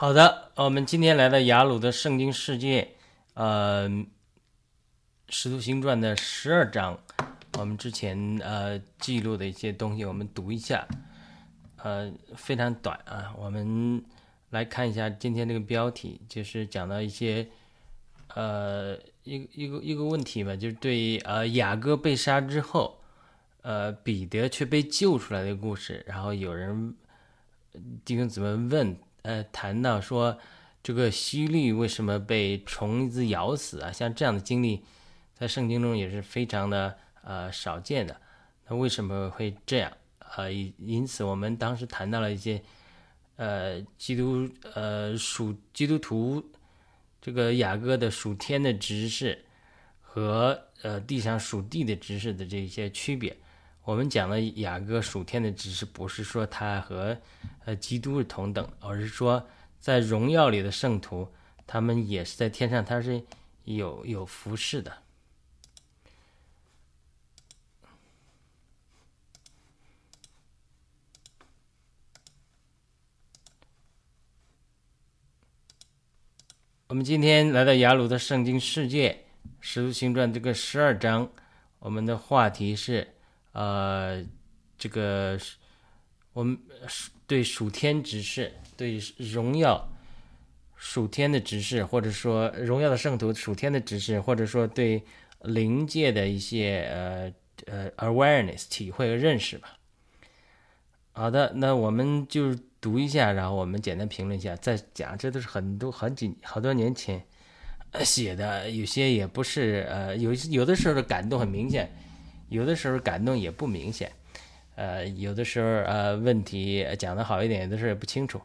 好的，我们今天来到雅鲁的圣经世界，呃，《使徒行传》的十二章，我们之前呃记录的一些东西，我们读一下，呃，非常短啊。我们来看一下今天这个标题，就是讲到一些呃一一个一个问题吧，就是对呃雅各被杀之后，呃彼得却被救出来的故事，然后有人弟兄姊妹问。呃，谈到说这个西律为什么被虫子咬死啊？像这样的经历，在圣经中也是非常的呃少见的。那为什么会这样？呃，因此我们当时谈到了一些呃基督呃属基督徒这个雅各的属天的执事和呃地上属地的执事的这些区别。我们讲的雅各属天的只是不是说他和呃基督是同等，而是说在荣耀里的圣徒，他们也是在天上，他是有有服饰的。我们今天来到雅鲁的圣经世界《使徒行传》这个十二章，我们的话题是。呃，这个我们对属天执事，对荣耀属天的执事，或者说荣耀的圣徒属天的执事，或者说对灵界的一些呃呃 awareness 体会和认识吧。好的，那我们就读一下，然后我们简单评论一下，再讲。这都是很多很几好多年前写的，有些也不是呃，有有的时候的感动很明显。有的时候感动也不明显，呃，有的时候呃问题讲的好一点，有的时候也不清楚。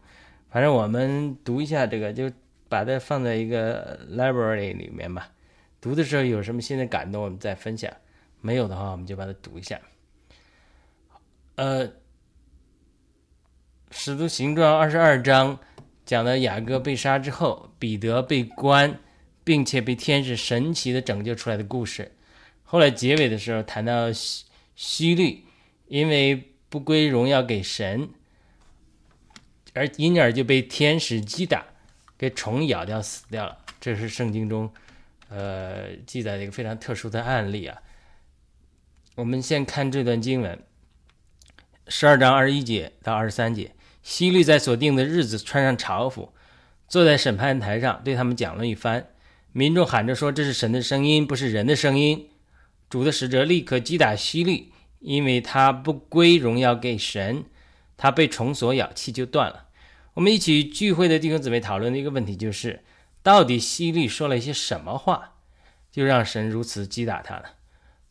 反正我们读一下这个，就把它放在一个 library 里面吧。读的时候有什么新的感动，我们再分享；没有的话，我们就把它读一下。呃，《使徒行传》二十二章讲的雅各被杀之后，彼得被关，并且被天使神奇的拯救出来的故事。后来结尾的时候谈到希希律，因为不归荣耀给神，而因而就被天使击打，给虫咬掉死掉了。这是圣经中，呃，记载的一个非常特殊的案例啊。我们先看这段经文，十二章二十一节到二十三节，希律在所定的日子穿上朝服，坐在审判台上，对他们讲了一番。民众喊着说：“这是神的声音，不是人的声音。”主的使者立刻击打希律，因为他不归荣耀给神，他被虫所咬，气就断了。我们一起聚会的弟兄姊妹讨论的一个问题就是：到底希律说了一些什么话，就让神如此击打他呢？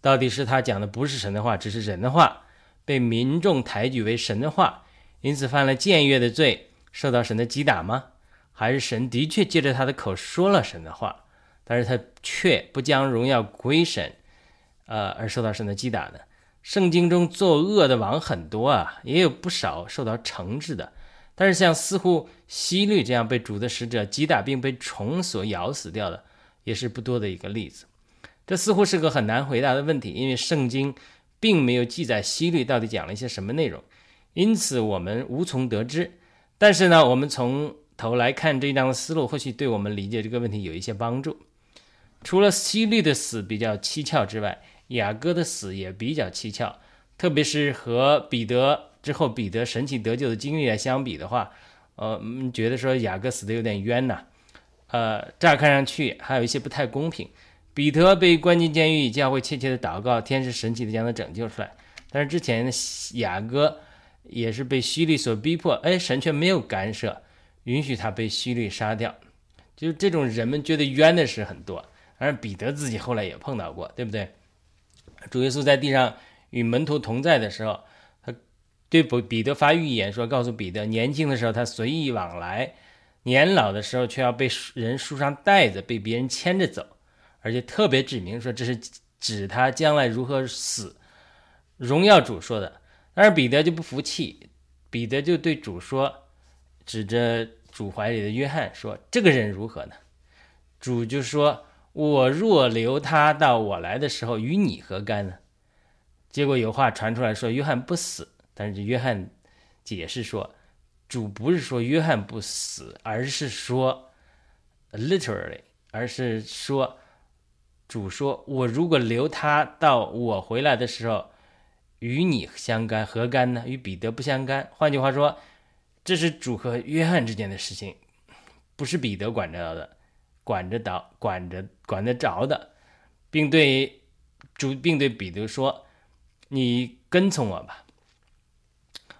到底是他讲的不是神的话，只是人的话，被民众抬举为神的话，因此犯了僭越的罪，受到神的击打吗？还是神的确借着他的口说了神的话，但是他却不将荣耀归神？呃，而受到神的击打的。圣经中作恶的王很多啊，也有不少受到惩治的。但是像似乎希律这样被主的使者击打并被虫所咬死掉的，也是不多的一个例子。这似乎是个很难回答的问题，因为圣经并没有记载希律到底讲了一些什么内容，因此我们无从得知。但是呢，我们从头来看这一章的思路，或许对我们理解这个问题有一些帮助。除了希律的死比较蹊跷之外，雅各的死也比较蹊跷，特别是和彼得之后彼得神奇得救的经历来相比的话，呃，觉得说雅各死的有点冤呐。呃，乍看上去还有一些不太公平。彼得被关进监狱，教会切切的祷告，天使神奇的将他拯救出来。但是之前雅各也是被虚律所逼迫，哎，神却没有干涉，允许他被虚律杀掉。就是这种人们觉得冤的事很多，而彼得自己后来也碰到过，对不对？主耶稣在地上与门徒同在的时候，他对彼彼得发预言说：“告诉彼得，年轻的时候他随意往来，年老的时候却要被人束上带子，被别人牵着走，而且特别指明说这是指他将来如何死。”荣耀主说的。但是彼得就不服气，彼得就对主说，指着主怀里的约翰说：“这个人如何呢？”主就说。我若留他到我来的时候，与你何干呢？结果有话传出来说约翰不死，但是约翰解释说，主不是说约翰不死，而是说 literally，而是说主说我如果留他到我回来的时候，与你相干何干呢？与彼得不相干。换句话说，这是主和约翰之间的事情，不是彼得管着的，管着到管着管得着的，并对主并对彼得说：“你跟从我吧。”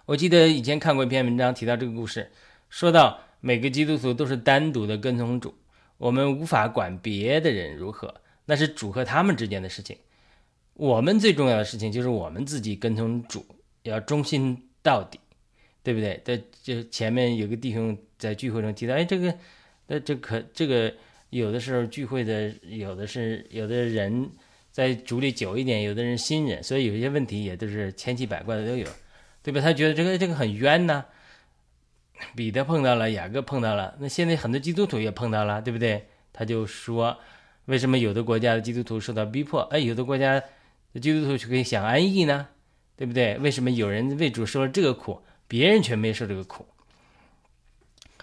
我记得以前看过一篇文章，提到这个故事，说到每个基督徒都是单独的跟从主，我们无法管别的人如何，那是主和他们之间的事情。我们最重要的事情就是我们自己跟从主，要忠心到底，对不对？这就前面有个弟兄在聚会中提到，哎，这个，那这可这个有的时候聚会的有的是有的人在主里久一点，有的人新人，所以有一些问题也都是千奇百怪的都有。对吧？他觉得这个这个很冤呢。彼得碰到了，雅各碰到了，那现在很多基督徒也碰到了，对不对？他就说，为什么有的国家的基督徒受到逼迫，哎，有的国家的基督徒却可以享安逸呢？对不对？为什么有人为主受了这个苦，别人却没受这个苦？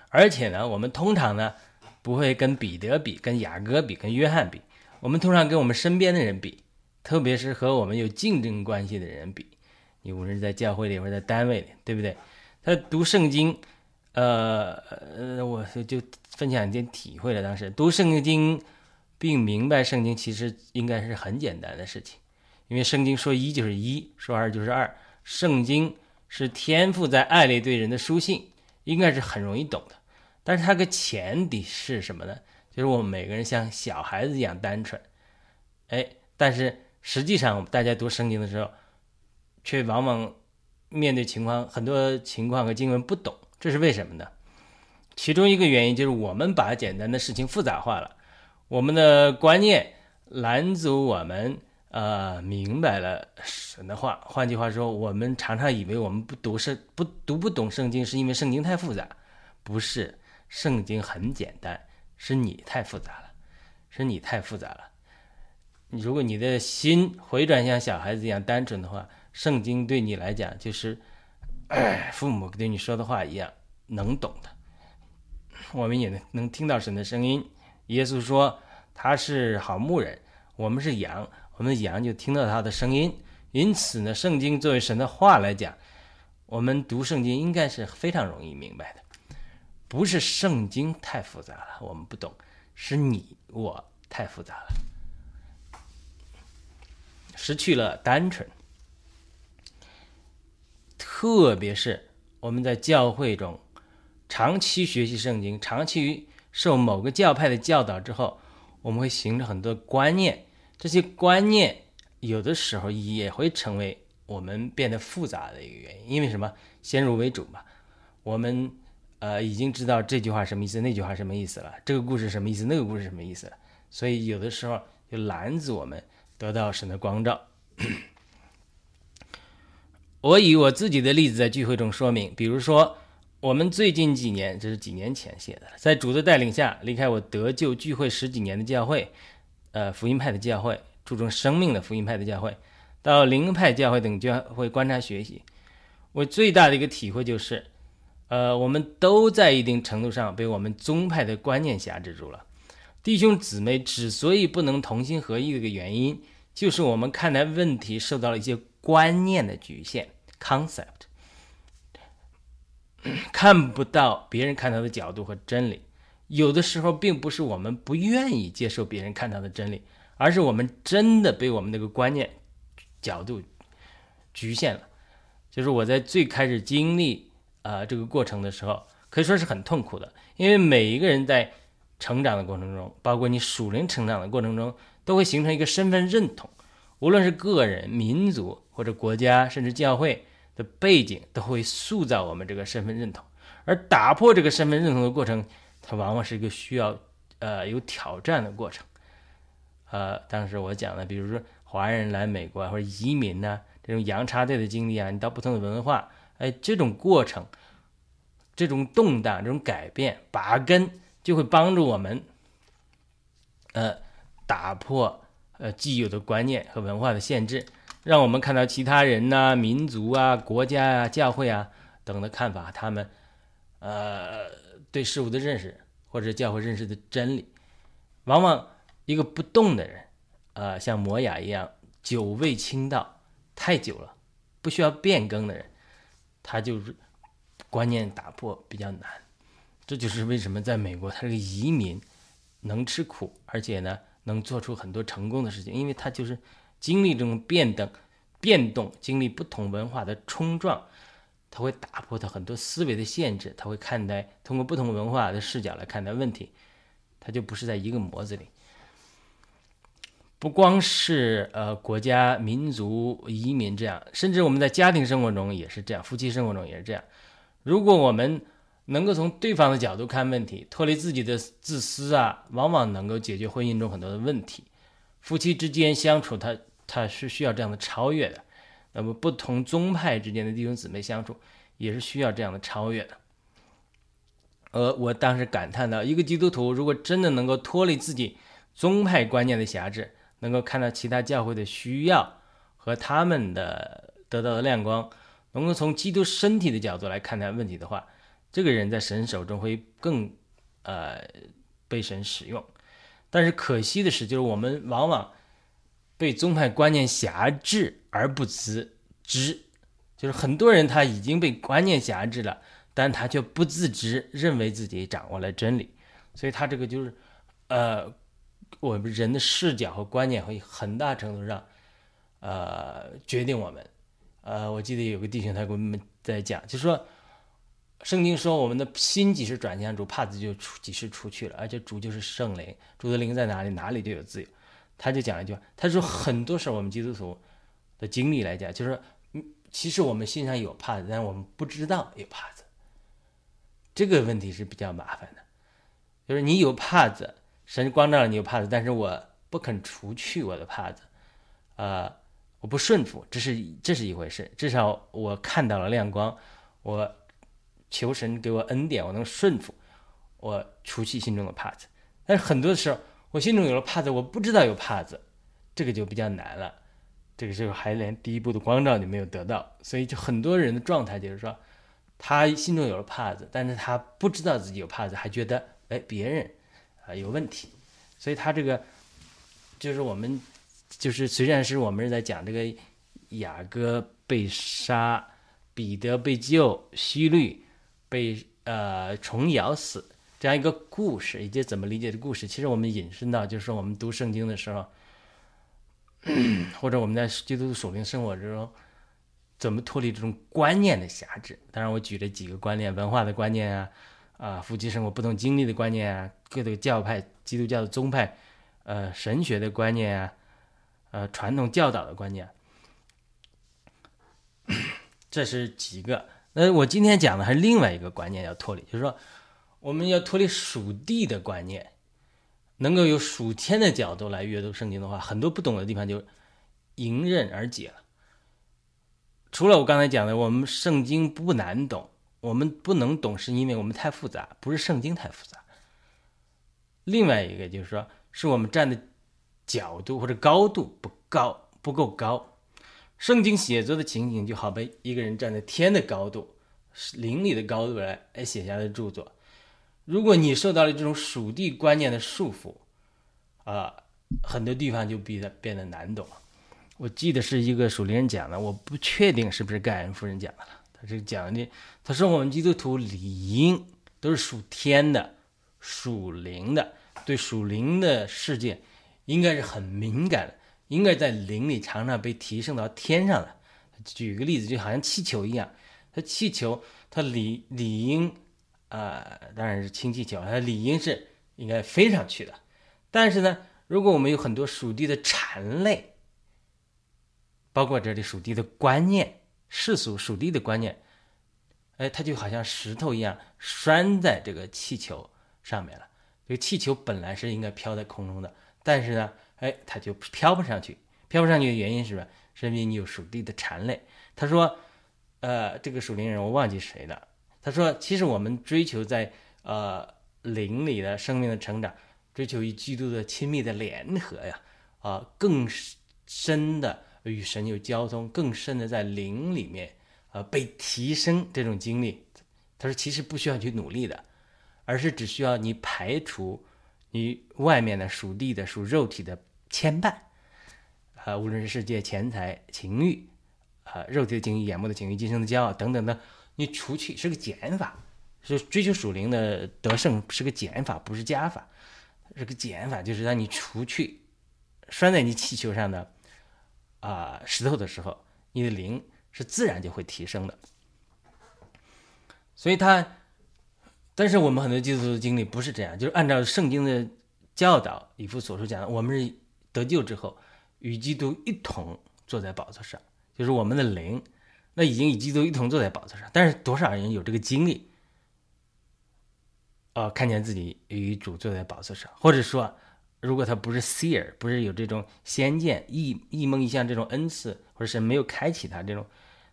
而且呢，我们通常呢不会跟彼得比，跟雅各比，跟约翰比，我们通常跟我们身边的人比，特别是和我们有竞争关系的人比。你无论是在教会里，或者在单位里，对不对？他读圣经，呃呃，我就分享一点体会了。当时读圣经，并明白圣经，其实应该是很简单的事情，因为圣经说一就是一，说二就是二。圣经是天赋在爱里对人的书信，应该是很容易懂的。但是它个前提是什么呢？就是我们每个人像小孩子一样单纯。哎，但是实际上，大家读圣经的时候。却往往面对情况很多情况和经文不懂，这是为什么呢？其中一个原因就是我们把简单的事情复杂化了，我们的观念拦阻我们呃明白了神的话。换句话说，我们常常以为我们不读圣不读不懂圣经，是因为圣经太复杂，不是圣经很简单，是你太复杂了，是你太复杂了。如果你的心回转像小孩子一样单纯的话。圣经对你来讲，就是父母对你说的话一样，能懂的。我们也能能听到神的声音。耶稣说他是好牧人，我们是羊，我们的羊就听到他的声音。因此呢，圣经作为神的话来讲，我们读圣经应该是非常容易明白的。不是圣经太复杂了，我们不懂，是你我太复杂了，失去了单纯。特别是我们在教会中长期学习圣经，长期受某个教派的教导之后，我们会形成很多观念。这些观念有的时候也会成为我们变得复杂的一个原因。因为什么？先入为主嘛。我们呃已经知道这句话什么意思，那句话什么意思了，这个故事什么意思，那个故事什么意思了。所以有的时候就拦阻我们得到神的光照。我以我自己的例子在聚会中说明，比如说，我们最近几年，这是几年前写的，在主的带领下，离开我得救聚会十几年的教会，呃，福音派的教会，注重生命的福音派的教会，到灵派教会等教会观察学习，我最大的一个体会就是，呃，我们都在一定程度上被我们宗派的观念辖制住了。弟兄姊妹之所以不能同心合意的一个原因，就是我们看待问题受到了一些。观念的局限，concept，看不到别人看到的角度和真理。有的时候，并不是我们不愿意接受别人看到的真理，而是我们真的被我们那个观念角度局限了。就是我在最开始经历啊这个过程的时候，可以说是很痛苦的，因为每一个人在成长的过程中，包括你属灵成长的过程中，都会形成一个身份认同。无论是个人、民族或者国家，甚至教会的背景，都会塑造我们这个身份认同。而打破这个身份认同的过程，它往往是一个需要呃有挑战的过程。呃，当时我讲的，比如说华人来美国或者移民呢，这种洋插队的经历啊，你到不同的文化，哎，这种过程、这种动荡、这种改变，拔根就会帮助我们，呃，打破。呃，既有的观念和文化的限制，让我们看到其他人呐、民族啊、国家啊、教会啊等的看法，他们呃对事物的认识或者教会认识的真理。往往一个不动的人，呃，像摩雅一样久未清道太久了，不需要变更的人，他就是观念打破比较难。这就是为什么在美国，他这个移民能吃苦，而且呢能做出很多成功的事情，因为他就是经历这种变动、变动，经历不同文化的冲撞，他会打破他很多思维的限制，他会看待通过不同文化的视角来看待问题。他就不是在一个模子里，不光是呃国家、民族、移民这样，甚至我们在家庭生活中也是这样，夫妻生活中也是这样。如果我们能够从对方的角度看问题，脱离自己的自私啊，往往能够解决婚姻中很多的问题。夫妻之间相处，他他是需要这样的超越的。那么不同宗派之间的弟兄姊妹相处，也是需要这样的超越的。呃，我当时感叹到，一个基督徒如果真的能够脱离自己宗派观念的辖制，能够看到其他教会的需要和他们的得到的亮光，能够从基督身体的角度来看待问题的话，这个人在神手中会更呃被神使用。但是可惜的是，就是我们往往被宗派观念辖制而不自知，就是很多人他已经被观念辖制了。但他却不自知，认为自己掌握了真理，所以他这个就是，呃，我们人的视角和观念会很大程度上，呃，决定我们。呃，我记得有个弟兄他给我们在讲，就说，圣经说我们的心几时转向主，帕子就出几时出去了，而且主就是圣灵，主的灵在哪里，哪里就有自由。他就讲了一句话，他说很多时候我们基督徒的经历来讲，就是，其实我们心上有帕子，但我们不知道有帕子。这个问题是比较麻烦的，就是你有帕子，神光照了你有帕子，但是我不肯除去我的帕子，啊，我不顺服，这是这是一回事。至少我看到了亮光，我求神给我恩典，我能顺服，我除去心中的帕子。但是很多的时候，我心中有了帕子，我不知道有帕子，这个就比较难了。这个时候还连第一步的光照你没有得到，所以就很多人的状态就是说。他心中有了帕子，但是他不知道自己有帕子，还觉得哎别人啊有问题，所以他这个就是我们就是虽然是我们是在讲这个雅各被杀，彼得被救，希律被呃虫咬死这样一个故事，以及怎么理解的故事，其实我们引申到就是说我们读圣经的时候，或者我们在基督徒属灵生活之中。怎么脱离这种观念的辖制？当然，我举了几个观念：文化的观念啊，啊，夫妻生活不同经历的观念啊，各个教派、基督教的宗派，呃，神学的观念啊，呃，传统教导的观念，这是几个。那我今天讲的还是另外一个观念要脱离，就是说，我们要脱离属地的观念，能够有属天的角度来阅读圣经的话，很多不懂的地方就迎刃而解了。除了我刚才讲的，我们圣经不难懂，我们不能懂是因为我们太复杂，不是圣经太复杂。另外一个就是说，是我们站的角度或者高度不高，不够高。圣经写作的情景就好比一个人站在天的高度、灵里的高度来来写下的著作。如果你受到了这种属地观念的束缚，啊，很多地方就变得变得难懂。我记得是一个属灵人讲的，我不确定是不是盖恩夫人讲的了。这个讲的，他说我们基督徒理应都是属天的、属灵的，对属灵的世界应该是很敏感的，应该在灵里常常被提升到天上的。举个例子，就好像气球一样，它气球它理理应啊，当然是氢气球，它理应是应该飞上去的。但是呢，如果我们有很多属地的蝉类，包括这里属地的观念，世俗属地的观念，哎，它就好像石头一样拴在这个气球上面了。这个气球本来是应该飘在空中的，但是呢，哎，它就飘不上去。飘不上去的原因是什么？是因为你有属地的缠累。他说，呃，这个属灵人我忘记谁了。他说，其实我们追求在呃灵里的生命的成长，追求与基督的亲密的联合呀，啊，更深的。与神有交通更深的在灵里面，呃，被提升这种经历，他说其实不需要去努力的，而是只需要你排除你外面的属地的、属肉体的牵绊，啊，无论是世界、钱财、情欲，啊，肉体的情欲、眼目的情欲、今生的骄傲等等的，你除去是个减法，是追求属灵的得胜是个减法，不是加法，是个减法，就是让你除去拴在你气球上的啊石头的时候，你的灵是自然就会提升的。所以他，但是我们很多基督徒经历不是这样，就是按照圣经的教导，以弗所说讲的，我们是得救之后与基督一同坐在宝座上，就是我们的灵，那已经与基督一同坐在宝座上。但是多少人有这个经历？呃，看见自己与主坐在宝座上，或者说，如果他不是 seer，不是有这种先见、异异梦、异象这种恩赐，或者是没有开启他这种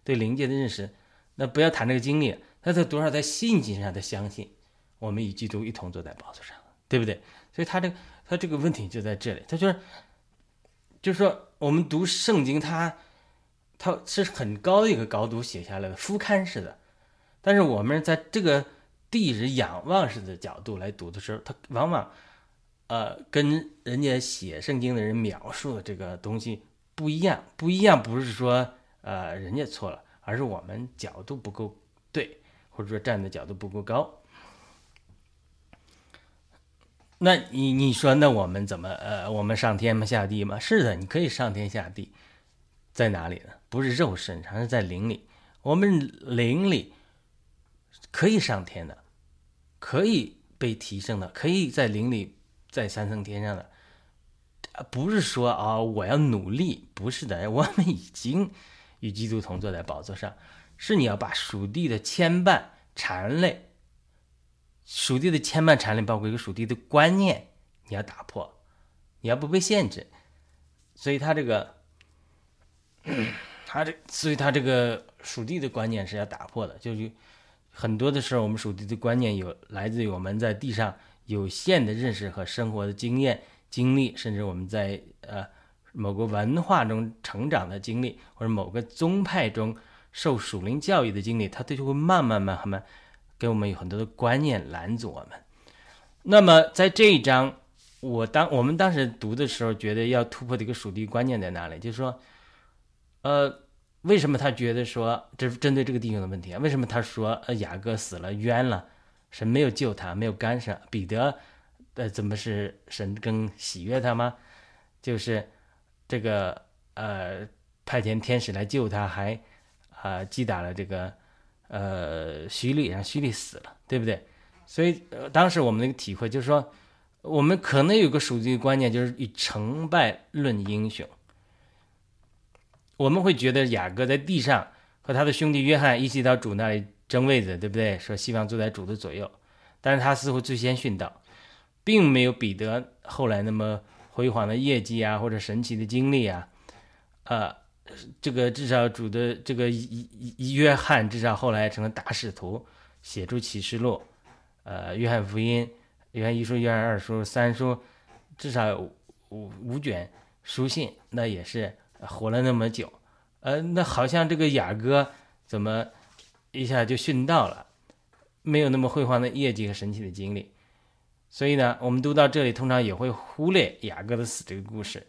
对灵界的认识，那不要谈这个经历。那他多少在信心上的相信，我们与基督一同坐在宝座上，对不对？所以他这个他这个问题就在这里，他就是，就是说我们读圣经，他他是很高的一个高度写下来的俯瞰式的，但是我们在这个地是仰望式的角度来读的时候，他往往呃跟人家写圣经的人描述的这个东西不一样，不一样不是说呃人家错了，而是我们角度不够对。或者说站的角度不够高，那你你说那我们怎么呃我们上天吗下地吗？是的，你可以上天下地，在哪里呢？不是肉身上，是在灵里。我们灵里可以上天的，可以被提升的，可以在灵里在三层天上的。不是说啊我要努力，不是的，我们已经与基督同坐在宝座上。是你要把属地的牵绊缠累，属地的牵绊缠累，包括一个属地的观念，你要打破，你要不被限制。所以他这个，他这，所以他这个属地的观念是要打破的。就是很多的时候，我们属地的观念有来自于我们在地上有限的认识和生活的经验、经历，甚至我们在呃某个文化中成长的经历，或者某个宗派中。受属灵教育的经历，他就会慢慢慢慢慢给我们有很多的观念拦阻我们。那么在这一章，我当我们当时读的时候，觉得要突破的一个属地观念在哪里？就是说，呃，为什么他觉得说这是针对这个弟兄的问题啊？为什么他说呃雅各死了冤了，神没有救他，没有干涉？彼得呃怎么是神更喜悦他吗？就是这个呃派遣天使来救他，还。啊，击打了这个，呃，徐丽，让徐丽死了，对不对？所以，当时我们那个体会就是说，我们可能有个属地观念，就是以成败论英雄。我们会觉得雅各在地上和他的兄弟约翰一起到主那里争位子，对不对？说希望坐在主的左右，但是他似乎最先殉道，并没有彼得后来那么辉煌的业绩啊，或者神奇的经历啊，呃。这个至少主的这个一一一约翰至少后来成了大使徒，写出启示录，呃，约翰福音、约翰一书、约翰二书、三书，至少五五卷书信，那也是活了那么久，呃，那好像这个雅各怎么一下就殉道了，没有那么辉煌的业绩和神奇的经历，所以呢，我们读到这里通常也会忽略雅各的死这个故事，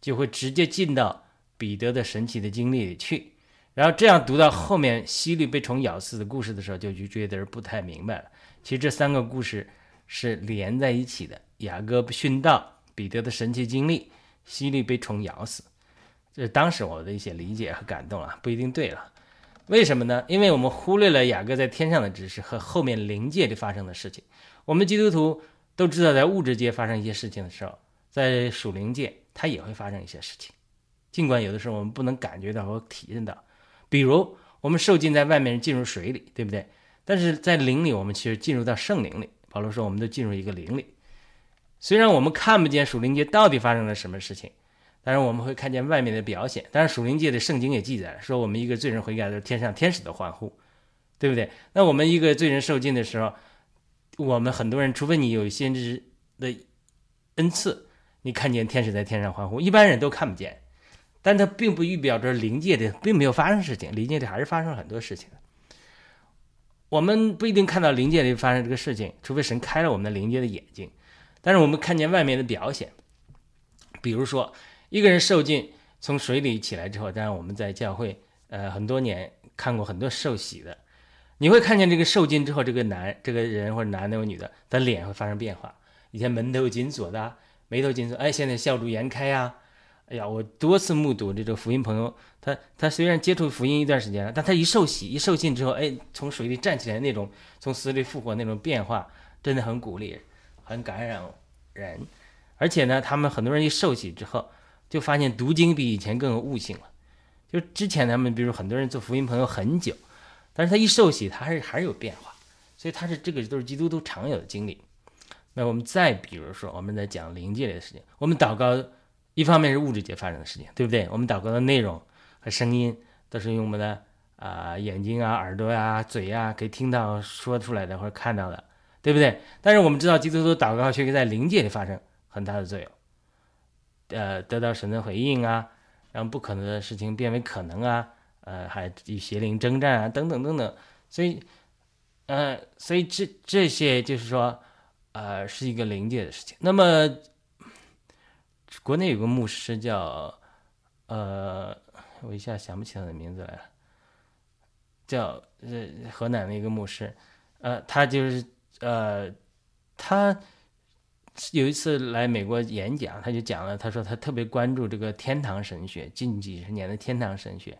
就会直接进到。彼得的神奇的经历里去，然后这样读到后面西律被虫咬死的故事的时候，就就觉得不太明白了。其实这三个故事是连在一起的：雅各殉道、彼得的神奇经历、西律被虫咬死。这是当时我的一些理解和感动啊，不一定对了。为什么呢？因为我们忽略了雅各在天上的知识和后面灵界里发生的事情。我们基督徒都知道，在物质界发生一些事情的时候，在属灵界它也会发生一些事情。尽管有的时候我们不能感觉到和体验到，比如我们受浸在外面进入水里，对不对？但是在灵里，我们其实进入到圣灵里。保罗说，我们都进入一个灵里。虽然我们看不见属灵界到底发生了什么事情，但是我们会看见外面的表现。但是属灵界的圣经也记载了说，我们一个罪人悔改的时候，天上天使的欢呼，对不对？那我们一个罪人受尽的时候，我们很多人，除非你有先知的恩赐，你看见天使在天上欢呼，一般人都看不见。但它并不预表着灵界的并没有发生事情，灵界里还是发生了很多事情。我们不一定看到灵界里发生这个事情，除非神开了我们的灵界的眼睛。但是我们看见外面的表现，比如说一个人受尽从水里起来之后，当然我们在教会呃很多年看过很多受洗的，你会看见这个受尽之后，这个男这个人或者男的或女的，他脸会发生变化。以前门头紧锁的，眉头紧锁，哎，现在笑逐颜开呀。哎呀，我多次目睹这个福音朋友，他他虽然接触福音一段时间了，但他一受洗一受浸之后，哎，从水里站起来那种从死里复活那种变化，真的很鼓励，很感染人。而且呢，他们很多人一受洗之后，就发现读经比以前更有悟性了。就之前他们，比如很多人做福音朋友很久，但是他一受洗，他还是还是有变化。所以他是这个都是基督徒常有的经历。那我们再比如说，我们在讲灵界类的事情，我们祷告。一方面是物质界发生的事情，对不对？我们祷告的内容和声音都是用我们的啊眼睛啊、耳朵啊、嘴啊可以听到、说出来的或者看到的，对不对？但是我们知道，基督徒祷告却可以在灵界里发生很大的作用，呃，得到神的回应啊，让不可能的事情变为可能啊，呃，还与邪灵征战啊，等等等等。所以，呃，所以这这些就是说，呃，是一个灵界的事情。那么。国内有个牧师叫，呃，我一下想不起他的名字来了，叫呃河南的一个牧师，呃，他就是呃，他有一次来美国演讲，他就讲了，他说他特别关注这个天堂神学，近几十年的天堂神学。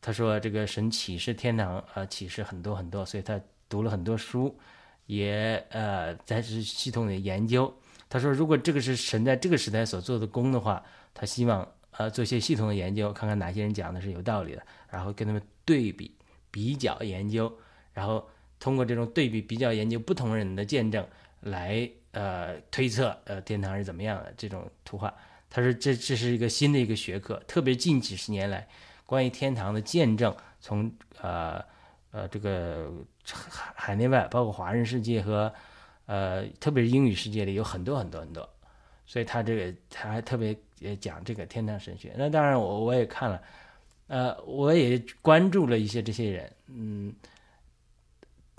他说这个神启示天堂啊，启示很多很多，所以他读了很多书，也呃在是系统的研究。他说：“如果这个是神在这个时代所做的功的话，他希望呃做一些系统的研究，看看哪些人讲的是有道理的，然后跟他们对比、比较研究，然后通过这种对比、比较研究不同人的见证来呃推测呃天堂是怎么样的这种图画。”他说：“这这是一个新的一个学科，特别近几十年来关于天堂的见证，从呃呃这个海海内外，包括华人世界和。”呃，特别是英语世界里有很多很多很多，所以他这个他还特别也讲这个天堂神学。那当然，我我也看了，呃，我也关注了一些这些人，嗯，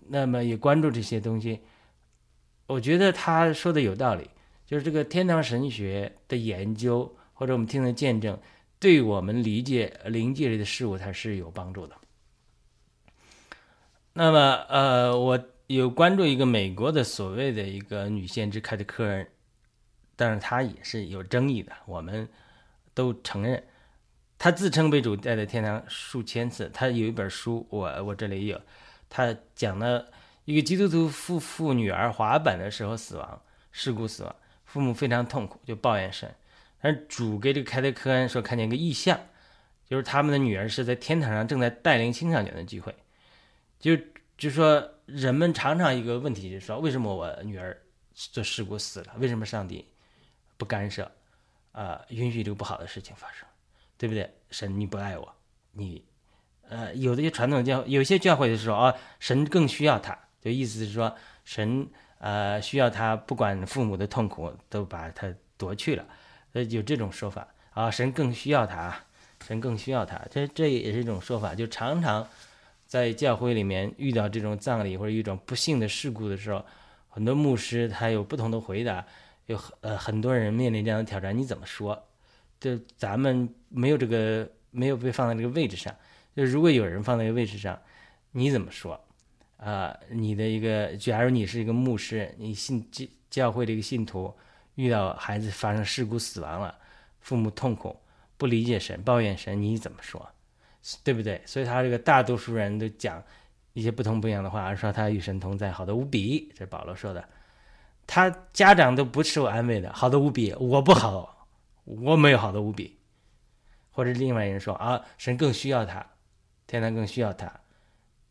那么也关注这些东西。我觉得他说的有道理，就是这个天堂神学的研究或者我们听的见证，对我们理解灵界里的事物，它是有帮助的。那么，呃，我。有关注一个美国的所谓的一个女先知凯特·科恩，但是她也是有争议的。我们都承认，她自称被主带到天堂数千次。她有一本书，我我这里有，她讲了一个基督徒夫妇女儿滑板的时候死亡事故死亡，父母非常痛苦，就抱怨神。但主给这个凯特·科恩说看见一个异象，就是他们的女儿是在天堂上正在带领青少年的聚会，就就说。人们常常一个问题就是说，为什么我女儿做事故死了？为什么上帝不干涉？啊，允许这个不好的事情发生，对不对？神，你不爱我，你，呃，有的些传统教，有些教会就说啊，神更需要他，就意思是说，神呃需要他，不管父母的痛苦都把他夺去了，呃，有这种说法啊，神更需要他，神更需要他，这这也是一种说法，就常常。在教会里面遇到这种葬礼或者一种不幸的事故的时候，很多牧师他有不同的回答，有呃很多人面临这样的挑战，你怎么说？就咱们没有这个没有被放在这个位置上，就如果有人放在这个位置上，你怎么说？啊，你的一个，假如你是一个牧师，你信教教会的一个信徒，遇到孩子发生事故死亡了，父母痛苦，不理解神，抱怨神，你怎么说？对不对？所以他这个大多数人都讲一些不同不一样的话，而说他与神同在，好的无比。这是保罗说的。他家长都不受安慰的，好的无比，我不好，我没有好的无比。或者另外一人说啊，神更需要他，天堂更需要他。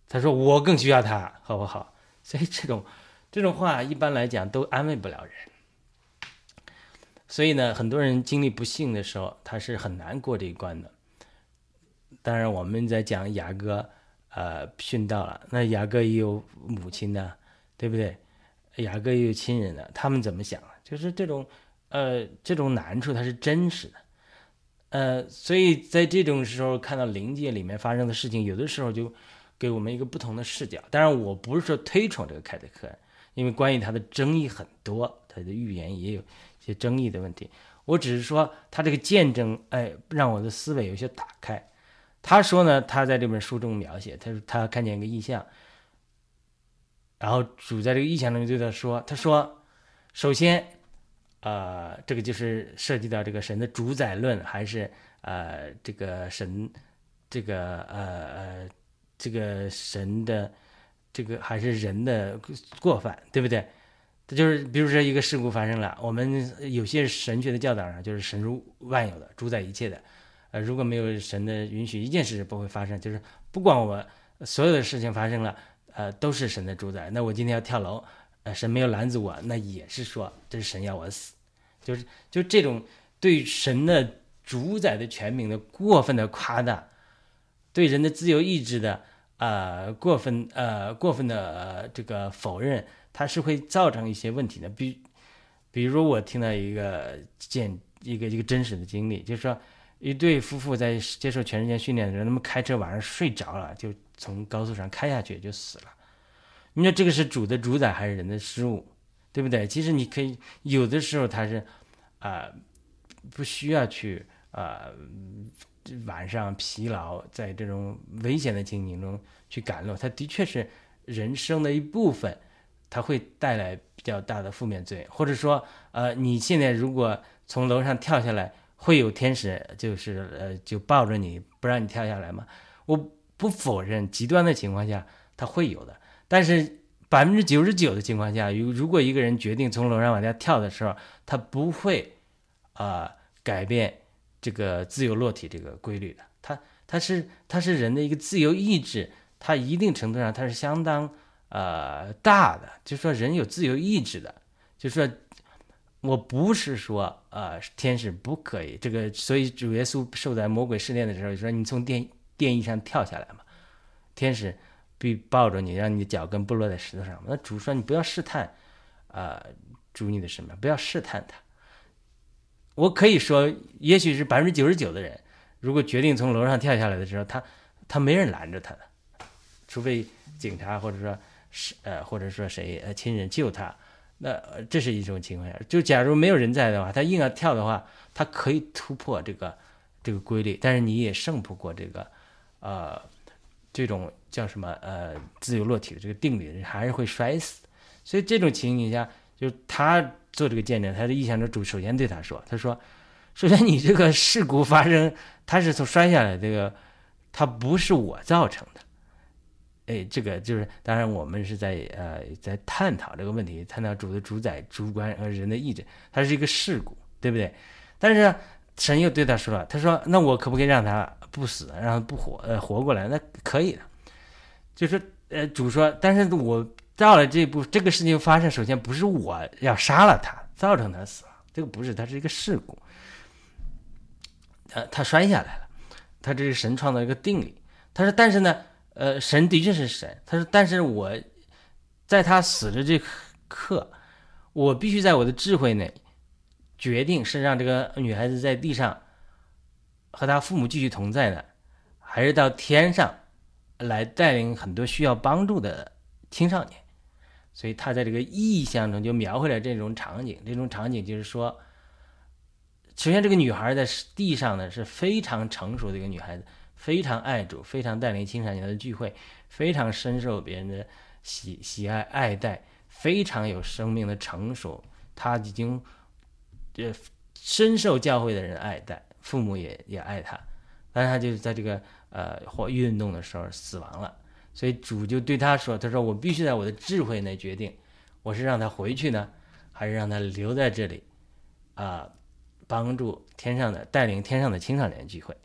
他说我更需要他，好不好？所以这种这种话一般来讲都安慰不了人。所以呢，很多人经历不幸的时候，他是很难过这一关的。当然，我们在讲雅各，呃，殉道了。那雅各也有母亲的，对不对？雅各也有亲人的，他们怎么想？就是这种，呃，这种难处它是真实的，呃，所以在这种时候看到灵界里面发生的事情，有的时候就给我们一个不同的视角。当然，我不是说推崇这个凯特克，因为关于他的争议很多，他的预言也有一些争议的问题。我只是说他这个见证，哎，让我的思维有些打开。他说呢，他在这本书中描写，他说他看见一个意象，然后主在这个意象中对他说：“他说，首先，呃，这个就是涉及到这个神的主宰论，还是呃这个神这个呃呃这个神的这个还是人的过犯，对不对？这就是比如说一个事故发生了，我们有些神学的教导上就是神如万有的，主宰一切的。”呃，如果没有神的允许，一件事不会发生。就是不管我所有的事情发生了，呃，都是神的主宰。那我今天要跳楼，呃，神没有拦阻我，那也是说这是神要我死。就是就这种对神的主宰的权柄的过分的夸大，对人的自由意志的呃过分呃过分的这个否认，它是会造成一些问题的。比比如我听到一个见一个一个真实的经历，就是说。一对夫妇在接受全世界训练的时候，他们开车晚上睡着了，就从高速上开下去就死了。你说这个是主的主宰还是人的失误，对不对？其实你可以有的时候他是啊，不需要去啊晚上疲劳，在这种危险的情景中去赶路，他的确是人生的一部分，他会带来比较大的负面作用。或者说，呃，你现在如果从楼上跳下来。会有天使，就是呃，就抱着你不让你跳下来吗？我不否认极端的情况下他会有的，但是百分之九十九的情况下，如如果一个人决定从楼上往下跳的时候，他不会啊改变这个自由落体这个规律的。它它是它是人的一个自由意志，它一定程度上它是相当呃大的，就说人有自由意志的，就说。我不是说，呃，天使不可以这个，所以主耶稣受在魔鬼试炼的时候就，说你从电电翼上跳下来嘛，天使必抱着你，让你的脚跟不落在石头上。那主说你不要试探，啊，主你的什么？不要试探他。我可以说，也许是百分之九十九的人，如果决定从楼上跳下来的时候，他他没人拦着他的，除非警察或者说是呃，或者说谁呃亲人救他。那这是一种情况下，就假如没有人在的话，他硬要跳的话，他可以突破这个这个规律，但是你也胜不过这个，呃，这种叫什么呃自由落体的这个定律，还是会摔死。所以这种情形下，就他做这个见证，他的意向者主首先对他说：“他说，首先你这个事故发生，他是从摔下来，这个他不是我造成的。”哎，这个就是，当然我们是在呃在探讨这个问题，探讨主的主宰、主观和人的意志，它是一个事故，对不对？但是神又对他说了，他说：“那我可不可以让他不死，让他不活，呃，活过来？那可以的。”就是呃，主说，但是我到了这步，这个事情发生，首先不是我要杀了他，造成他死亡，这个不是，它是一个事故。呃，他摔下来了，他这是神创造一个定理。他说，但是呢。呃，神的确是神。他说：“但是我在他死的这刻，我必须在我的智慧内决定是让这个女孩子在地上和她父母继续同在呢，还是到天上来带领很多需要帮助的青少年。”所以他在这个意象中就描绘了这种场景。这种场景就是说，首先这个女孩在地上呢是非常成熟的一个女孩子。非常爱主，非常带领青少年的聚会，非常深受别人的喜喜爱爱戴，非常有生命的成熟。她已经这深受教会的人爱戴，父母也也爱她，但是他就是在这个呃或运动的时候死亡了。所以主就对他说：“他说我必须在我的智慧内决定，我是让他回去呢，还是让他留在这里啊，帮助天上的带领天上的青少年聚会。”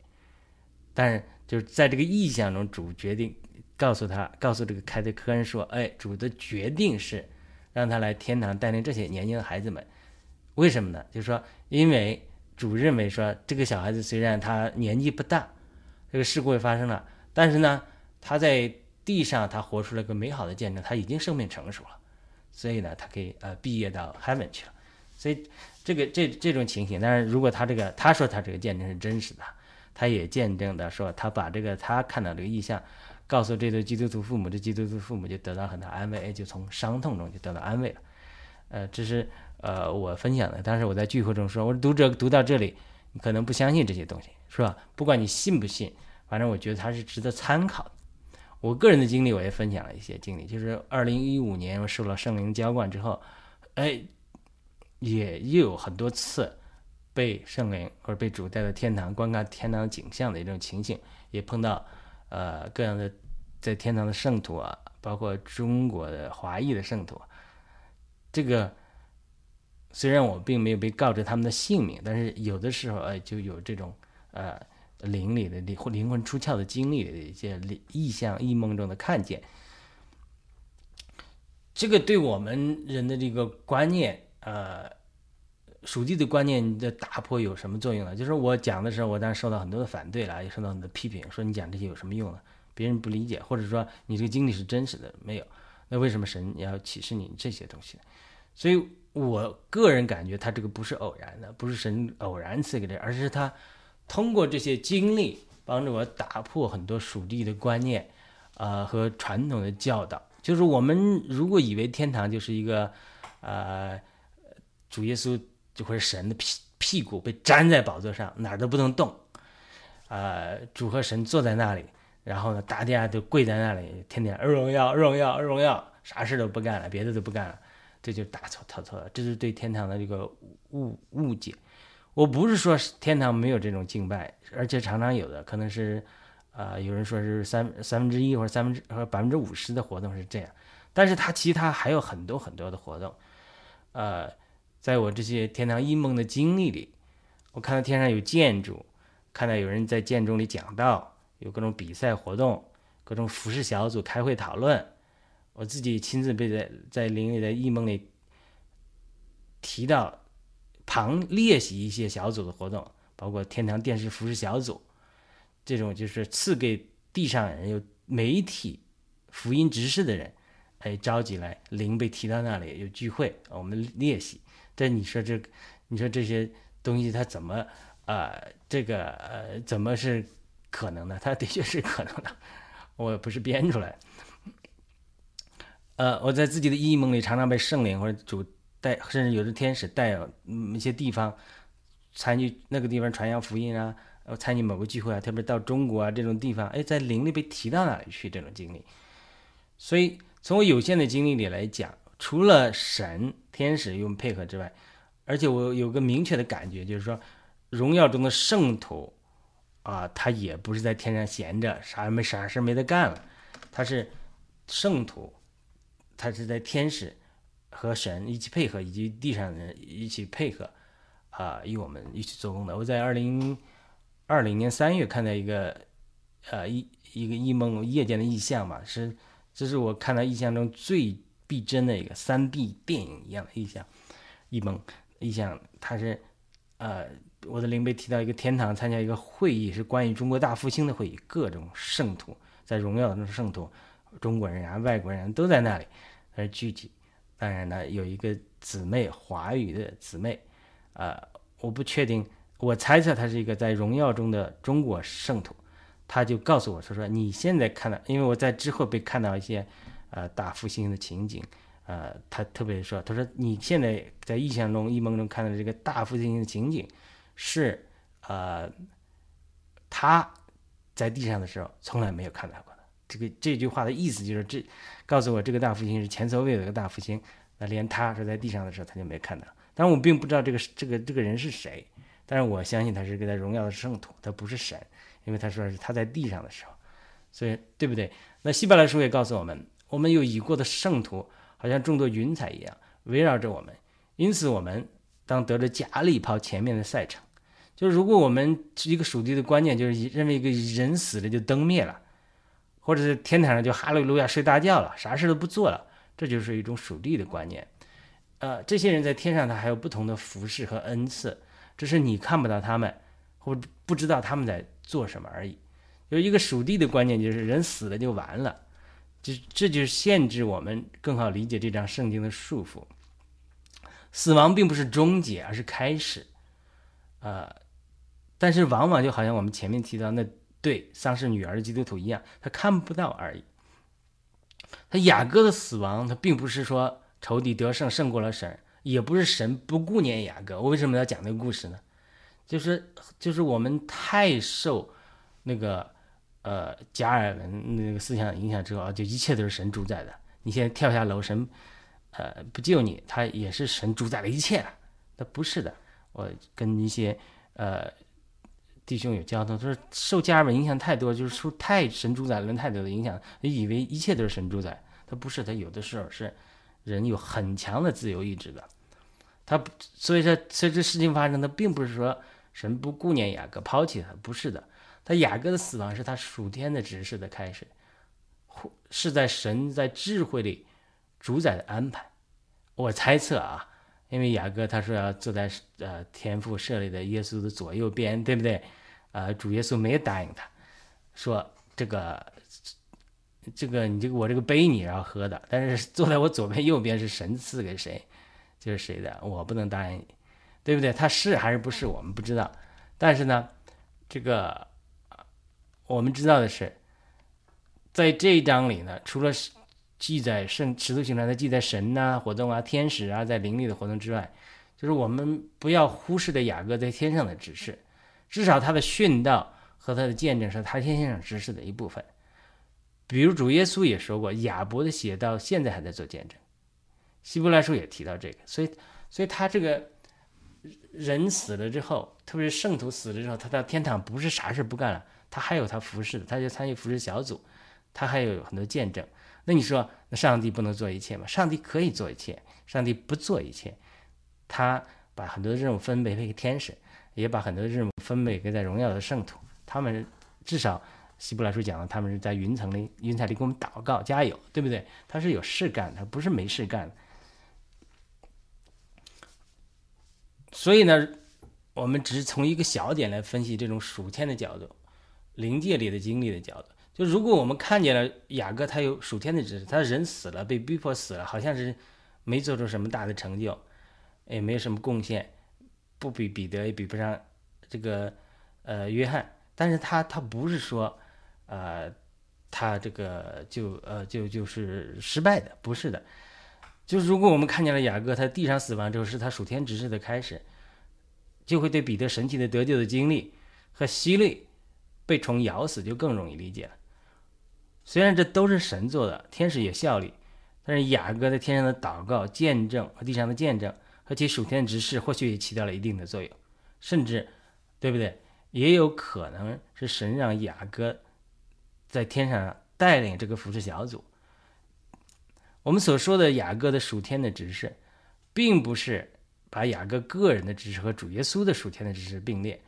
但是，就是在这个意象中，主决定告诉他，告诉这个凯特科恩说：“哎，主的决定是让他来天堂带领这些年轻的孩子们。为什么呢？就是说，因为主认为说，这个小孩子虽然他年纪不大，这个事故也发生了，但是呢，他在地上他活出了个美好的见证，他已经生命成熟了，所以呢，他可以呃毕业到 heaven 去了。所以这个这这种情形，但是如果他这个他说他这个见证是真实的。”他也见证的说，他把这个他看到这个意象告诉这对基督徒父母，这基督徒父母就得到很大安慰，就从伤痛中就得到安慰了。呃，这是呃我分享的。当时我在聚会中说，我说读者读到这里，你可能不相信这些东西，是吧？不管你信不信，反正我觉得它是值得参考的。我个人的经历，我也分享了一些经历，就是二零一五年我受了圣灵浇灌之后，哎，也又有很多次被圣灵或者被主带到天堂观看天堂景象的一种情形，也碰到呃各样的在天堂的圣徒啊，包括中国的华裔的圣徒。这个虽然我并没有被告知他们的姓名，但是有的时候哎就有这种呃。灵里的灵灵魂出窍的经历的一些意象、异梦中的看见，这个对我们人的这个观念，呃，属地的观念的打破有什么作用呢？就是我讲的时候，我当然受到很多的反对了，也受到很多批评，说你讲这些有什么用呢？别人不理解，或者说你这个经历是真实的没有？那为什么神要启示你这些东西？所以我个人感觉，他这个不是偶然的，不是神偶然赐给的，而是他。通过这些经历，帮助我打破很多属地的观念，呃，和传统的教导。就是我们如果以为天堂就是一个，呃，主耶稣就会神的屁屁股被粘在宝座上，哪儿都不能动，呃，主和神坐在那里，然后呢，大家都跪在那里，天天荣耀荣耀荣耀，啥事都不干了，别的都不干了，这就大错特错了。这是对天堂的这个误误解。我不是说天堂没有这种敬拜，而且常常有的，可能是，呃，有人说是三三分之一或者三分之和百分之五十的活动是这样，但是它其他还有很多很多的活动，呃，在我这些天堂异梦的经历里，我看到天上有建筑，看到有人在建筑里讲道，有各种比赛活动，各种服饰小组开会讨论，我自己亲自被在在灵里的异梦里提到。旁列席一些小组的活动，包括天堂电视服饰小组，这种就是赐给地上人有媒体、福音执事的人，哎，召集来灵被提到那里有聚会，我们列席。这你说这，你说这些东西它怎么啊？这个呃，怎么是可能的？它的确是可能的，我不是编出来。呃，我在自己的异梦里常常被圣灵或者主。带甚至有的天使带一些地方参与那个地方传扬福音啊，呃，参与某个聚会啊，特别到中国啊这种地方，哎，在灵里被提到哪里去这种经历。所以从我有限的经历里来讲，除了神、天使用配合之外，而且我有个明确的感觉，就是说，荣耀中的圣徒啊，他也不是在天上闲着，啥也没啥事没得干了，他是圣徒，他是在天使。和神一起配合，以及地上人一起配合，啊，与我们一起做工的。我在二零二零年三月看到一个，呃，一一个异梦夜间的异象嘛，是这是我看到异象中最逼真的一个三 D 电影一样的异象，异梦异象，它是，呃，我的灵被提到一个天堂参加一个会议，是关于中国大复兴的会议，各种圣徒在荣耀中圣徒，中国人啊，外国人都在那里，呃，聚集。当然呢，有一个姊妹，华语的姊妹，呃，我不确定，我猜测她是一个在荣耀中的中国圣徒，她就告诉我，她说你现在看到，因为我在之后被看到一些，呃，大复兴的情景，呃，她特别说，她说你现在在异象中、异梦中看到这个大复兴的情景，是呃，他在地上的时候从来没有看到过。这个这句话的意思就是，这告诉我这个大复兴是前所未有的一个大复兴。那连他是在地上的时候，他就没看到。当然，我并不知道这个这个这个人是谁，但是我相信他是个在荣耀的圣徒，他不是神，因为他说是他在地上的时候，所以对不对？那希伯来书也告诉我们，我们有已过的圣徒，好像众多云彩一样围绕着我们，因此我们当得着加里跑前面的赛程。就是如果我们一个属地的观念，就是认为一个人死了就灯灭了。或者是天台上就哈利路亚睡大觉了，啥事都不做了，这就是一种属地的观念。呃，这些人在天上，他还有不同的服饰和恩赐，只是你看不到他们，或不知道他们在做什么而已。有一个属地的观念，就是人死了就完了，这这就是限制我们更好理解这张圣经的束缚。死亡并不是终结，而是开始。呃，但是往往就好像我们前面提到那对丧失女儿的基督徒一样，他看不到而已。他雅各的死亡，他并不是说仇敌得胜胜过了神，也不是神不顾念雅各。我为什么要讲这个故事呢？就是就是我们太受那个呃加尔文那个思想影响之后啊，就一切都是神主宰的。你现在跳下楼，神呃不救你，他也是神主宰了一切了。他不是的。我跟一些呃。弟兄有交通，他说受家人们影响太多，就是受太神主宰论太多的影响，以为一切都是神主宰。他不是，他有的时候是人有很强的自由意志的。他所以说，随着事情发生，他并不是说神不顾念雅各，抛弃他，不是的。他雅各的死亡是他属天的指示的开始，是在神在智慧里主宰的安排。我猜测啊。因为雅各他说要坐在呃天父设立的耶稣的左右边，对不对？呃，主耶稣没有答应他，说这个这个你这个我这个杯你要喝的，但是坐在我左边右边是神赐给谁，就是谁的，我不能答应你，对不对？他是还是不是我们不知道，但是呢，这个我们知道的是，在这一章里呢，除了是。记载圣使徒行传的记载神呐活动啊天使啊在灵里的活动之外，就是我们不要忽视的雅各在天上的指示，至少他的训道和他的见证是他天上指示的一部分。比如主耶稣也说过，亚伯的血到现在还在做见证。希伯来书也提到这个，所以所以他这个人死了之后，特别是圣徒死了之后，他到天堂不是啥事不干了，他还有他服侍的，他就参与服侍小组，他还有很多见证。那你说，那上帝不能做一切吗？上帝可以做一切，上帝不做一切，他把很多的任务分配给天使，也把很多的任务分配给在荣耀的圣徒。他们至少希伯来书讲了，他们是在云层里、云彩里给我们祷告、加油，对不对？他是有事干，他不是没事干。所以呢，我们只是从一个小点来分析这种属天的角度、灵界里的经历的角度。就如果我们看见了雅各，他有属天的知识，他人死了，被逼迫死了，好像是没做出什么大的成就，也没有什么贡献，不比彼得，也比不上这个呃约翰。但是他他不是说，呃，他这个就呃就就是失败的，不是的。就是如果我们看见了雅各，他地上死亡之后是他属天指示的开始，就会对彼得神奇的得救的经历和希律被虫咬死就更容易理解了。虽然这都是神做的，天使也效力，但是雅各在天上的祷告、见证和地上的见证和其属天执事，或许也起到了一定的作用，甚至，对不对？也有可能是神让雅各在天上带领这个服侍小组。我们所说的雅各的属天的指示，并不是把雅各个人的知识和主耶稣的属天的知识并列，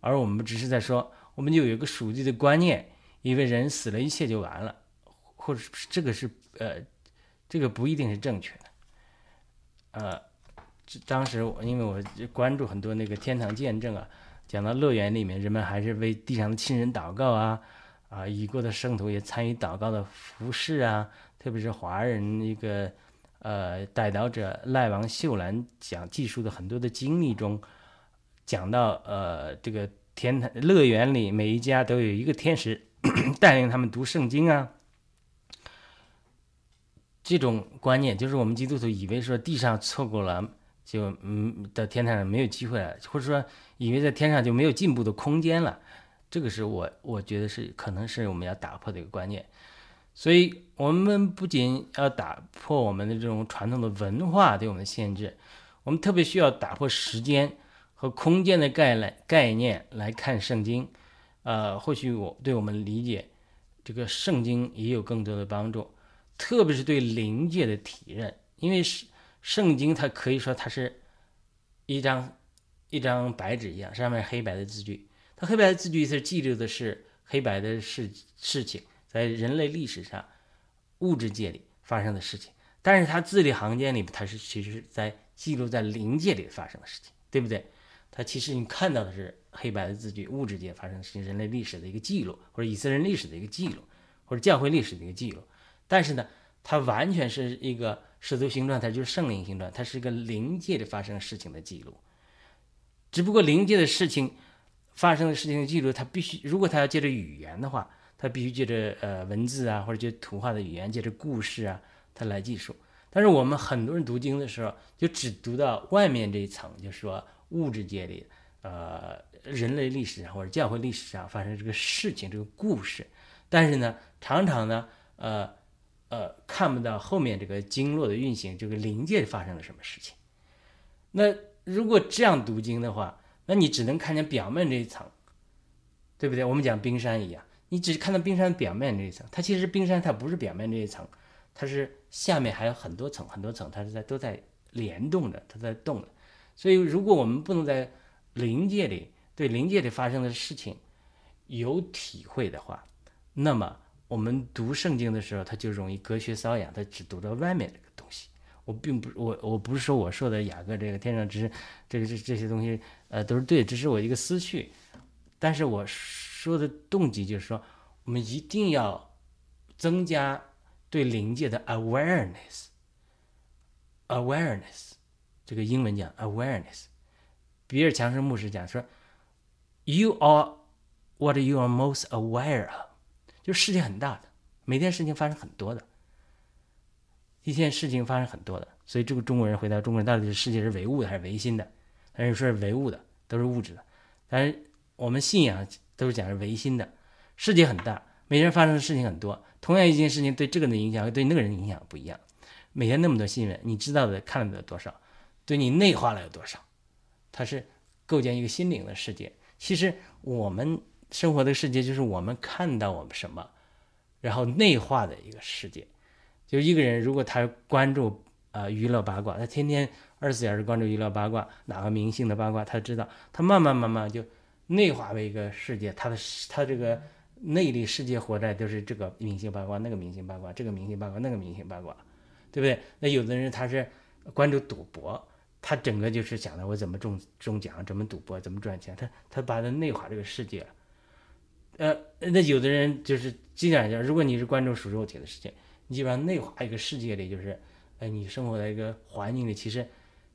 而我们只是在说，我们就有一个属地的观念。以为人死了，一切就完了，或者是这个是呃，这个不一定是正确的。呃，当时我因为我关注很多那个天堂见证啊，讲到乐园里面，人们还是为地上的亲人祷告啊，啊，已过的圣徒也参与祷告的服饰啊，特别是华人一个呃代祷者赖王秀兰讲记述的很多的经历中，讲到呃这个天堂乐园里每一家都有一个天使。带领他们读圣经啊，这种观念就是我们基督徒以为说地上错过了就嗯到天堂上没有机会了，或者说以为在天上就没有进步的空间了，这个是我我觉得是可能是我们要打破的一个观念。所以，我们不仅要打破我们的这种传统的文化对我们的限制，我们特别需要打破时间和空间的概念概念来看圣经。呃，或许我对我们理解这个圣经也有更多的帮助，特别是对灵界的体认，因为是圣经，它可以说它是一张一张白纸一样，上面黑白的字句。它黑白的字句是记录的是黑白的事事情，在人类历史上物质界里发生的事情，但是它字里行间里，它是其实在记录在灵界里发生的事情，对不对？它其实你看到的是。黑白的字句，物质界发生的事情，人类历史的一个记录，或者以色列历史的一个记录，或者教会历史的一个记录。但是呢，它完全是一个使徒行传，它就是圣灵行传，它是一个灵界的发生事情的记录。只不过灵界的事情发生的事情的记录，它必须如果它要借着语言的话，它必须借着呃文字啊，或者借图画的语言，借着故事啊，它来记述。但是我们很多人读经的时候，就只读到外面这一层，就是说物质界里，呃，人类历史上或者教会历史上发生这个事情、这个故事。但是呢，常常呢，呃呃，看不到后面这个经络的运行，这个灵界发生了什么事情。那如果这样读经的话，那你只能看见表面这一层，对不对？我们讲冰山一样，你只看到冰山表面这一层，它其实冰山它不是表面这一层，它是下面还有很多层很多层，它是在都在联动着，它在动的。所以，如果我们不能在灵界里对灵界里发生的事情有体会的话，那么我们读圣经的时候，它就容易隔靴搔痒，它只读到外面这个东西。我并不，我我不是说我说的雅各这个天上之这个这这些东西，呃，都是对，只是我一个思绪。但是我说的动机就是说，我们一定要增加对灵界的 awareness，awareness，这个英文讲 awareness。比尔强生牧师讲说，You are what you are most aware of，就世界很大的，每天事情发生很多的。一件事情发生很多的，所以这个中国人回答中国人到底是世界是唯物的还是唯心的？但是说是唯物的，都是物质的。但是我们信仰都是讲是唯心的。世界很大，每天发生的事情很多，同样一件事情对这个人的影响和对那个人的影响不一样。每天那么多新闻，你知道的看了的多少？对你内化了有多少？它是构建一个心灵的世界。其实我们生活的世界就是我们看到我们什么，然后内化的一个世界。就一个人，如果他关注啊娱乐八卦，他天天二十四小时关注娱乐八卦，哪个明星的八卦，他知道，他慢慢慢慢就内化为一个世界，他的他这个内力世界活在就是这个明星八卦，那个明星八卦，这个明星八卦，那个明星八卦，对不对？那有的人他是关注赌博，他整个就是想着我怎么中中奖，怎么赌博，怎么赚钱，他他把他内化这个世界。呃，那有的人就是经常讲，如果你是关注属肉体的世界。你基本上内化一个世界里，就是，呃，你生活在一个环境里，其实，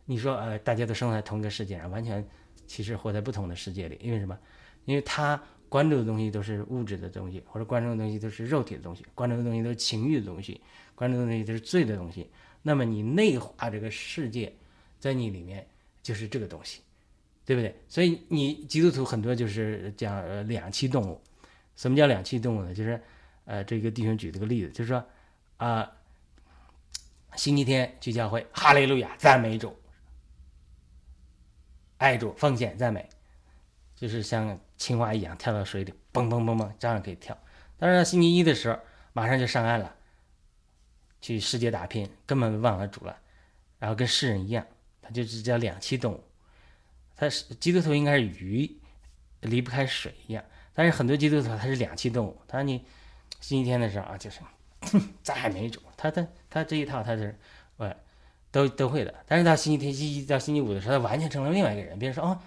你说，呃，大家都生活在同一个世界上，完全其实活在不同的世界里。因为什么？因为他关注的东西都是物质的东西，或者关注的东西都是肉体的东西，关注的东西都是情欲的东西，关注的东西都是罪的东西。那么你内化这个世界，在你里面就是这个东西，对不对？所以你基督徒很多就是讲两栖动物。什么叫两栖动物呢？就是，呃，这个弟兄举了个例子，就是说。啊，星期天去教会，哈利路亚，赞美主，爱主，奉献，赞美，就是像青蛙一样跳到水里，蹦蹦蹦蹦，照样可以跳。但是星期一的时候，马上就上岸了，去世界打拼，根本忘了主了，然后跟世人一样，就是叫两栖动物。他是基督徒，应该是鱼，离不开水一样。但是很多基督徒他是两栖动物，他说你星期天的时候啊，就是。咱还没主，他他他这一套他是，呃，都都会的。但是到星期天、星期一到星期五的时候，他完全成了另外一个人。别人说哦，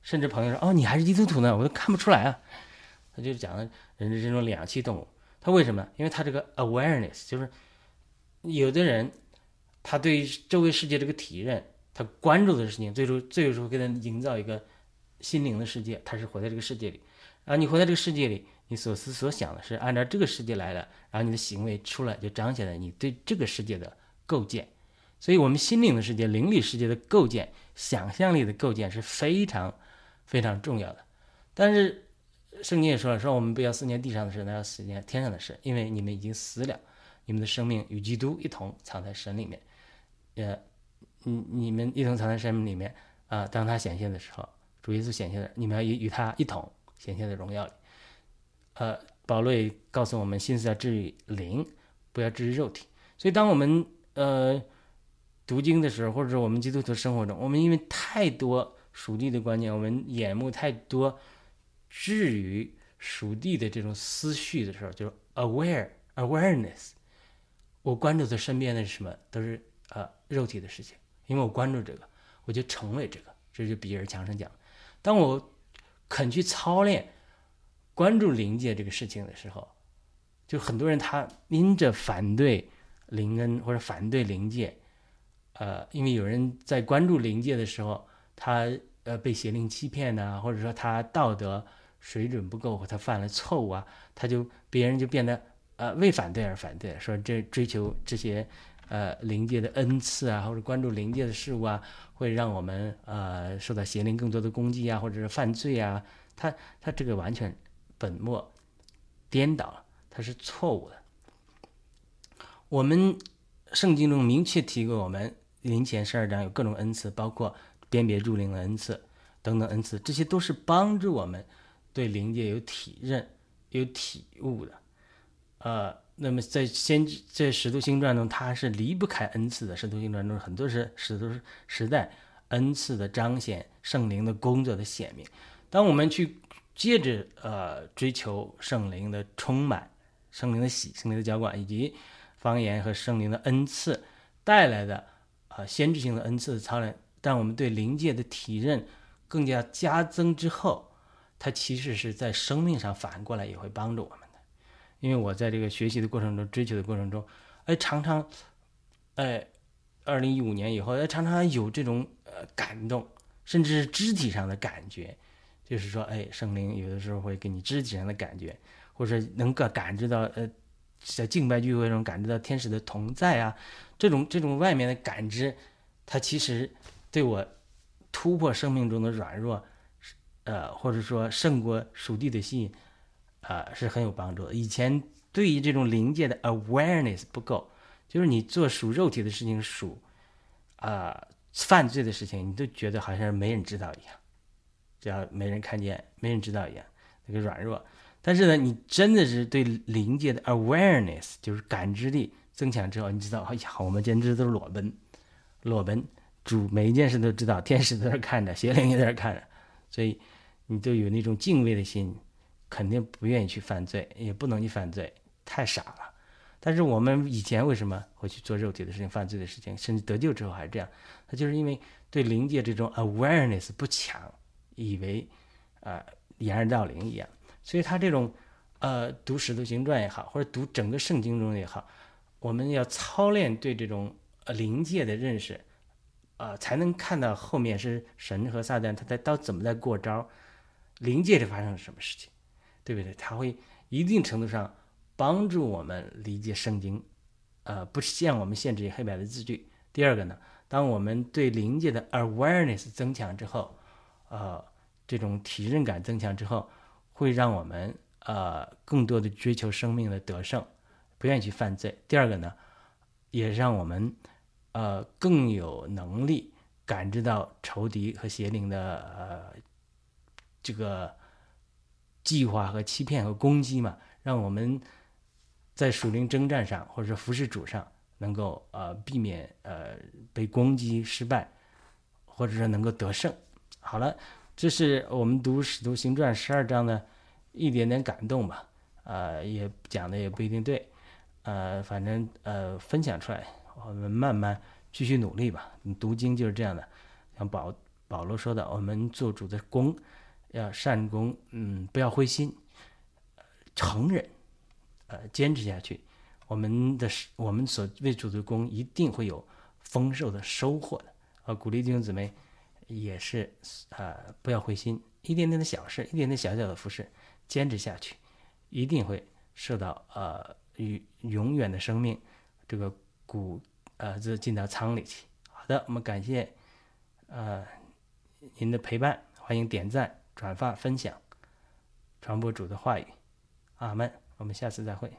甚至朋友说哦，你还是基督徒呢，我都看不出来啊。他就讲人是这种两栖动物，他为什么？因为他这个 awareness 就是有的人，他对周围世界这个体认，他关注的事情，最终最终给他营造一个心灵的世界，他是活在这个世界里。啊，你活在这个世界里。你所思所想的是按照这个世界来的，然后你的行为出来就彰显了你对这个世界的构建。所以，我们心灵的世界、灵里世界的构建、想象力的构建是非常非常重要的。但是，圣经也说了，说我们不要思念地上的事，那要思念天上的事，因为你们已经死了，你们的生命与基督一同藏在神里面。呃，你你们一同藏在神里面啊，当他显现的时候，主耶稣显现的，你们要与与他一同显现在荣耀里。呃，保罗也告诉我们，心思要治于灵，不要治于肉体。所以，当我们呃读经的时候，或者说我们基督徒生活中，我们因为太多属地的观念，我们眼目太多置于属地的这种思绪的时候，就是 aware awareness，我关注的身边的是什么，都是呃肉体的事情。因为我关注这个，我就成为这个。这就比尔强生讲，当我肯去操练。关注灵界这个事情的时候，就很多人他因着反对灵恩或者反对灵界，呃，因为有人在关注灵界的时候，他呃被邪灵欺骗呢，或者说他道德水准不够，或他犯了错误啊，他就别人就变得呃为反对而反对，说这追求这些呃灵界的恩赐啊，或者关注灵界的事物啊，会让我们呃受到邪灵更多的攻击啊，或者是犯罪啊，他他这个完全本末颠倒了，他是错误的。我们圣经中明确提过，我们灵前十二章有各种恩赐，包括辨别入灵的恩赐等等恩赐，这些都是帮助我们对灵界有体认、有体悟的。呃，那么在先在使徒行传中，它是离不开恩赐的。使徒行传中很多是使徒时代恩赐的彰显、圣灵的工作的显明。当我们去借着呃追求圣灵的充满、圣灵的喜、圣灵的浇灌以及方言和圣灵的恩赐带来的啊先知性的恩赐的操练，当我们对灵界的体认更加加增之后，它其实是在生命上反过来也会帮助我们。因为我在这个学习的过程中、追求的过程中，哎，常常，哎，二零一五年以后，哎，常常有这种呃感动，甚至是肢体上的感觉，就是说，哎，圣灵有的时候会给你肢体上的感觉，或者能够感知到呃。在敬拜聚会中感知到天使的同在啊，这种这种外面的感知，它其实对我突破生命中的软弱，呃，或者说胜过属地的吸引，啊，是很有帮助的。以前对于这种灵界的 awareness 不够，就是你做属肉体的事情，属啊犯罪的事情，你都觉得好像没人知道一样，只要没人看见，没人知道一样，那个软弱。但是呢，你真的是对灵界的 awareness，就是感知力增强之后，你知道，哎呀，我们简直都是裸奔，裸奔，主每一件事都知道，天使在那看着，邪灵也在那看着，所以你都有那种敬畏的心，肯定不愿意去犯罪，也不能去犯罪，太傻了。但是我们以前为什么会去做肉体的事情、犯罪的事情，甚至得救之后还是这样？那就是因为对灵界这种 awareness 不强，以为啊掩耳盗铃一样。所以他这种，呃，读《使徒行传》也好，或者读整个圣经中也好，我们要操练对这种呃灵界的认识，啊，才能看到后面是神和撒旦他在到怎么在过招，灵界里发生了什么事情，对不对？他会一定程度上帮助我们理解圣经，呃，不限我们限制于黑白的字句。第二个呢，当我们对灵界的 awareness 增强之后，呃，这种体认感增强之后。会让我们呃更多的追求生命的得胜，不愿意去犯罪。第二个呢，也让我们呃更有能力感知到仇敌和邪灵的呃这个计划和欺骗和攻击嘛，让我们在属灵征战上或者服侍主上能够呃避免呃被攻击失败，或者说能够得胜。好了。这是我们读《使徒行传》十二章的一点点感动吧，呃，也讲的也不一定对，呃，反正呃分享出来，我们慢慢继续努力吧。读经就是这样的，像保保罗说的，我们做主的功要善功，嗯，不要灰心，成人，呃，坚持下去，我们的我们所为主的功一定会有丰收的收获的。呃，鼓励弟兄姊妹。也是，呃，不要灰心，一点点的小事，一点点小小的服饰，坚持下去，一定会受到呃与永远的生命这个骨呃这进到仓里去。好的，我们感谢呃您的陪伴，欢迎点赞、转发、分享，传播主的话语。阿门。我们下次再会。